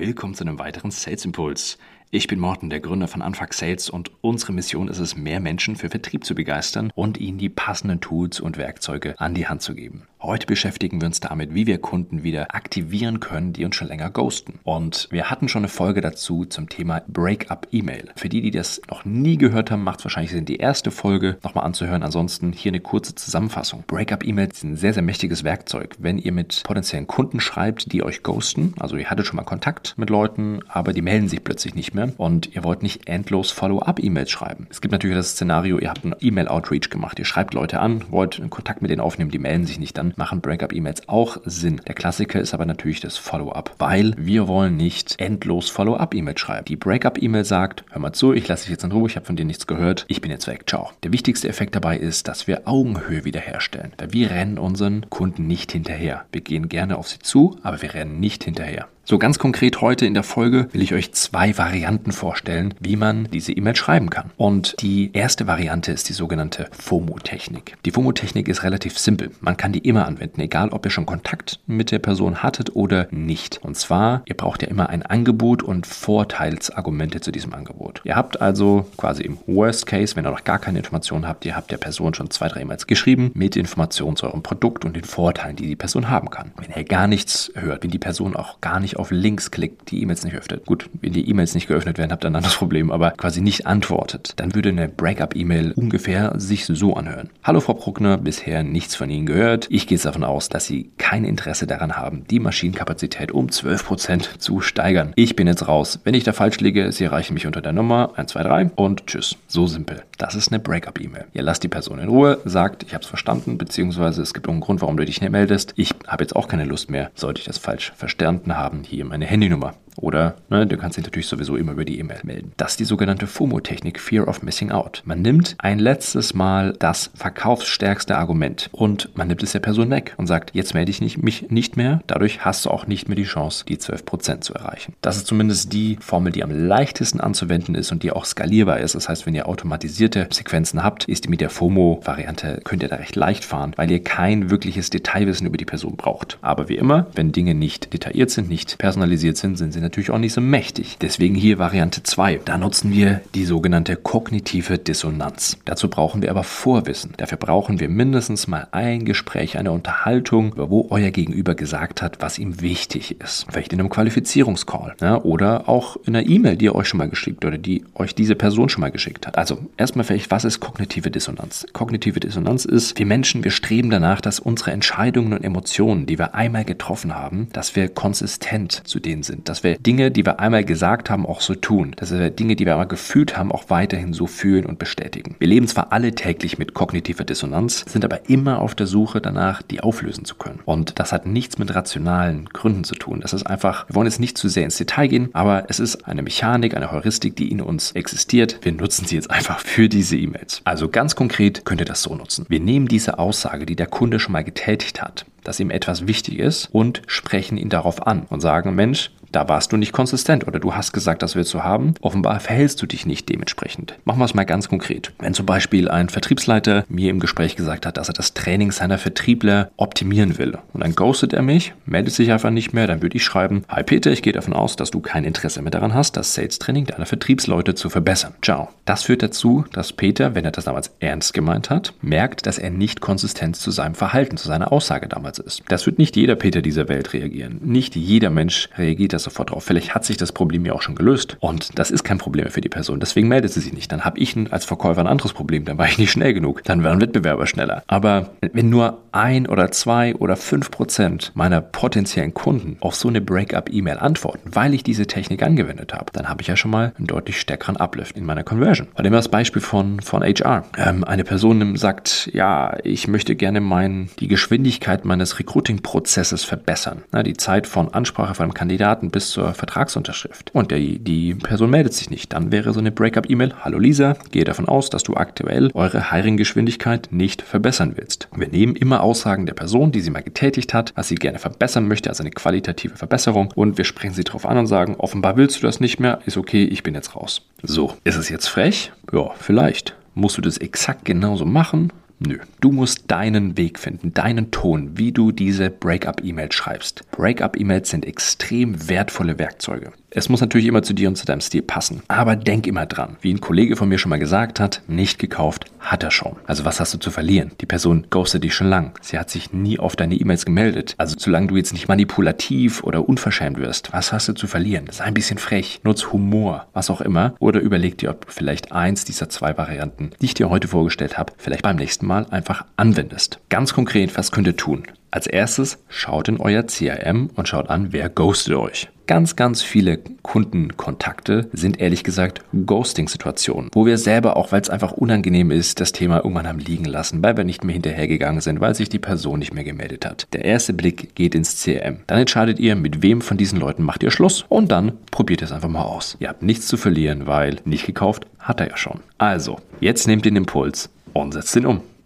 Willkommen zu einem weiteren Sales Impuls. Ich bin Morten, der Gründer von Anfang Sales und unsere Mission ist es, mehr Menschen für Vertrieb zu begeistern und ihnen die passenden Tools und Werkzeuge an die Hand zu geben. Heute beschäftigen wir uns damit, wie wir Kunden wieder aktivieren können, die uns schon länger ghosten. Und wir hatten schon eine Folge dazu zum Thema Breakup-E-Mail. Für die, die das noch nie gehört haben, macht es wahrscheinlich Sinn, die erste Folge nochmal anzuhören. Ansonsten hier eine kurze Zusammenfassung. Breakup-E-Mails sind ein sehr, sehr mächtiges Werkzeug. Wenn ihr mit potenziellen Kunden schreibt, die euch ghosten, also ihr hattet schon mal Kontakt mit Leuten, aber die melden sich plötzlich nicht mehr und ihr wollt nicht endlos Follow-up-E-Mails schreiben. Es gibt natürlich das Szenario, ihr habt einen E-Mail-Outreach gemacht, ihr schreibt Leute an, wollt einen Kontakt mit denen aufnehmen, die melden sich nicht, dann machen Breakup-E-Mails auch Sinn. Der Klassiker ist aber natürlich das Follow-up, weil wir wollen nicht endlos Follow-up-E-Mails schreiben. Die Breakup-E-Mail sagt, hör mal zu, ich lasse dich jetzt in Ruhe, ich habe von dir nichts gehört, ich bin jetzt weg, ciao. Der wichtigste Effekt dabei ist, dass wir Augenhöhe wiederherstellen, weil wir rennen unseren Kunden nicht hinterher. Wir gehen gerne auf sie zu, aber wir rennen nicht hinterher. So ganz konkret heute in der Folge will ich euch zwei Varianten vorstellen, wie man diese E-Mail schreiben kann. Und die erste Variante ist die sogenannte FOMO-Technik. Die FOMO-Technik ist relativ simpel. Man kann die immer anwenden, egal ob ihr schon Kontakt mit der Person hattet oder nicht. Und zwar, ihr braucht ja immer ein Angebot und Vorteilsargumente zu diesem Angebot. Ihr habt also quasi im Worst Case, wenn ihr noch gar keine Informationen habt, ihr habt der Person schon zwei, drei E-Mails geschrieben mit Informationen zu eurem Produkt und den Vorteilen, die die Person haben kann. Wenn ihr gar nichts hört, wenn die Person auch gar nicht auf Links klickt, die E-Mails nicht öffnet. Gut, wenn die E-Mails nicht geöffnet werden, habt ihr ein anderes Problem, aber quasi nicht antwortet, dann würde eine Breakup-E-Mail ungefähr sich so anhören. Hallo Frau Bruckner, bisher nichts von Ihnen gehört. Ich gehe davon aus, dass Sie kein Interesse daran haben, die Maschinenkapazität um 12% zu steigern. Ich bin jetzt raus. Wenn ich da falsch liege, Sie erreichen mich unter der Nummer 123 und tschüss. So simpel. Das ist eine Breakup-E-Mail. Ihr lasst die Person in Ruhe, sagt, ich habe es verstanden, beziehungsweise es gibt einen Grund, warum du dich nicht meldest. Ich habe jetzt auch keine Lust mehr, sollte ich das falsch verstanden haben hier meine Handynummer. Oder ne, du kannst dich natürlich sowieso immer über die E-Mail melden. Das ist die sogenannte FOMO-Technik, Fear of Missing Out. Man nimmt ein letztes Mal das verkaufsstärkste Argument und man nimmt es der Person weg und sagt, jetzt melde ich mich nicht mehr. Dadurch hast du auch nicht mehr die Chance, die 12% zu erreichen. Das ist zumindest die Formel, die am leichtesten anzuwenden ist und die auch skalierbar ist. Das heißt, wenn ihr automatisierte Sequenzen habt, ist die mit der FOMO-Variante, könnt ihr da recht leicht fahren, weil ihr kein wirkliches Detailwissen über die Person braucht. Aber wie immer, wenn Dinge nicht detailliert sind, nicht personalisiert sind, sind sie natürlich auch nicht so mächtig. Deswegen hier Variante 2. Da nutzen wir die sogenannte kognitive Dissonanz. Dazu brauchen wir aber Vorwissen. Dafür brauchen wir mindestens mal ein Gespräch, eine Unterhaltung, wo euer Gegenüber gesagt hat, was ihm wichtig ist. Vielleicht in einem Qualifizierungscall ja, oder auch in einer E-Mail, die ihr euch schon mal geschickt oder die euch diese Person schon mal geschickt hat. Also erstmal vielleicht, was ist kognitive Dissonanz? Kognitive Dissonanz ist, wir Menschen, wir streben danach, dass unsere Entscheidungen und Emotionen, die wir einmal getroffen haben, dass wir konsistent zu denen sind, dass wir Dinge, die wir einmal gesagt haben, auch so tun. Dass wir Dinge, die wir einmal gefühlt haben, auch weiterhin so fühlen und bestätigen. Wir leben zwar alle täglich mit kognitiver Dissonanz, sind aber immer auf der Suche danach, die auflösen zu können. Und das hat nichts mit rationalen Gründen zu tun. Das ist einfach, wir wollen jetzt nicht zu sehr ins Detail gehen, aber es ist eine Mechanik, eine Heuristik, die in uns existiert. Wir nutzen sie jetzt einfach für diese E-Mails. Also ganz konkret könnt ihr das so nutzen. Wir nehmen diese Aussage, die der Kunde schon mal getätigt hat, dass ihm etwas wichtig ist und sprechen ihn darauf an und sagen, Mensch, da warst du nicht konsistent oder du hast gesagt, das willst du haben. Offenbar verhältst du dich nicht dementsprechend. Machen wir es mal ganz konkret. Wenn zum Beispiel ein Vertriebsleiter mir im Gespräch gesagt hat, dass er das Training seiner Vertriebler optimieren will und dann ghostet er mich, meldet sich einfach nicht mehr, dann würde ich schreiben, Hi Peter, ich gehe davon aus, dass du kein Interesse mehr daran hast, das Sales-Training deiner Vertriebsleute zu verbessern. Ciao. Das führt dazu, dass Peter, wenn er das damals ernst gemeint hat, merkt, dass er nicht konsistent zu seinem Verhalten, zu seiner Aussage damals ist. Das wird nicht jeder Peter dieser Welt reagieren. Nicht jeder Mensch reagiert sofort drauf. Vielleicht hat sich das Problem ja auch schon gelöst und das ist kein Problem für die Person. Deswegen meldet sie sich nicht. Dann habe ich als Verkäufer ein anderes Problem. Dann war ich nicht schnell genug. Dann wären Wettbewerber schneller. Aber wenn nur ein oder zwei oder fünf Prozent meiner potenziellen Kunden auf so eine Breakup-E-Mail antworten, weil ich diese Technik angewendet habe, dann habe ich ja schon mal einen deutlich stärkeren Uplift in meiner Conversion. Bei dem das Beispiel von, von HR. Ähm, eine Person sagt, ja, ich möchte gerne mein, die Geschwindigkeit meines Recruiting-Prozesses verbessern. Na, die Zeit von Ansprache von einem Kandidaten bis zur Vertragsunterschrift. Und der, die Person meldet sich nicht. Dann wäre so eine Breakup-E-Mail, hallo Lisa, gehe davon aus, dass du aktuell eure Hiring-Geschwindigkeit nicht verbessern willst. Wir nehmen immer Aussagen der Person, die sie mal getätigt hat, was sie gerne verbessern möchte, also eine qualitative Verbesserung. Und wir sprechen sie darauf an und sagen, offenbar willst du das nicht mehr, ist okay, ich bin jetzt raus. So, ist es jetzt frech? Ja, vielleicht. Musst du das exakt genauso machen? Nö. Du musst deinen Weg finden, deinen Ton, wie du diese Breakup-E-Mail schreibst. Breakup-E-Mails sind extrem wertvolle Werkzeuge. Es muss natürlich immer zu dir und zu deinem Stil passen. Aber denk immer dran. Wie ein Kollege von mir schon mal gesagt hat, nicht gekauft, hat er schon. Also was hast du zu verlieren? Die Person ghostet dich schon lang. Sie hat sich nie auf deine E-Mails gemeldet. Also solange du jetzt nicht manipulativ oder unverschämt wirst, was hast du zu verlieren? Sei ein bisschen frech, nutz Humor, was auch immer. Oder überleg dir, ob vielleicht eins dieser zwei Varianten, die ich dir heute vorgestellt habe, vielleicht beim nächsten Mal einfach anwendest. Ganz konkret, was könnt ihr tun? Als erstes schaut in euer CRM und schaut an, wer ghostet euch. Ganz, ganz viele Kundenkontakte sind ehrlich gesagt Ghosting-Situationen, wo wir selber, auch weil es einfach unangenehm ist, das Thema irgendwann haben liegen lassen, weil wir nicht mehr hinterhergegangen sind, weil sich die Person nicht mehr gemeldet hat. Der erste Blick geht ins CRM. Dann entscheidet ihr, mit wem von diesen Leuten macht ihr Schluss und dann probiert es einfach mal aus. Ihr habt nichts zu verlieren, weil nicht gekauft hat er ja schon. Also, jetzt nehmt den Impuls und setzt ihn um.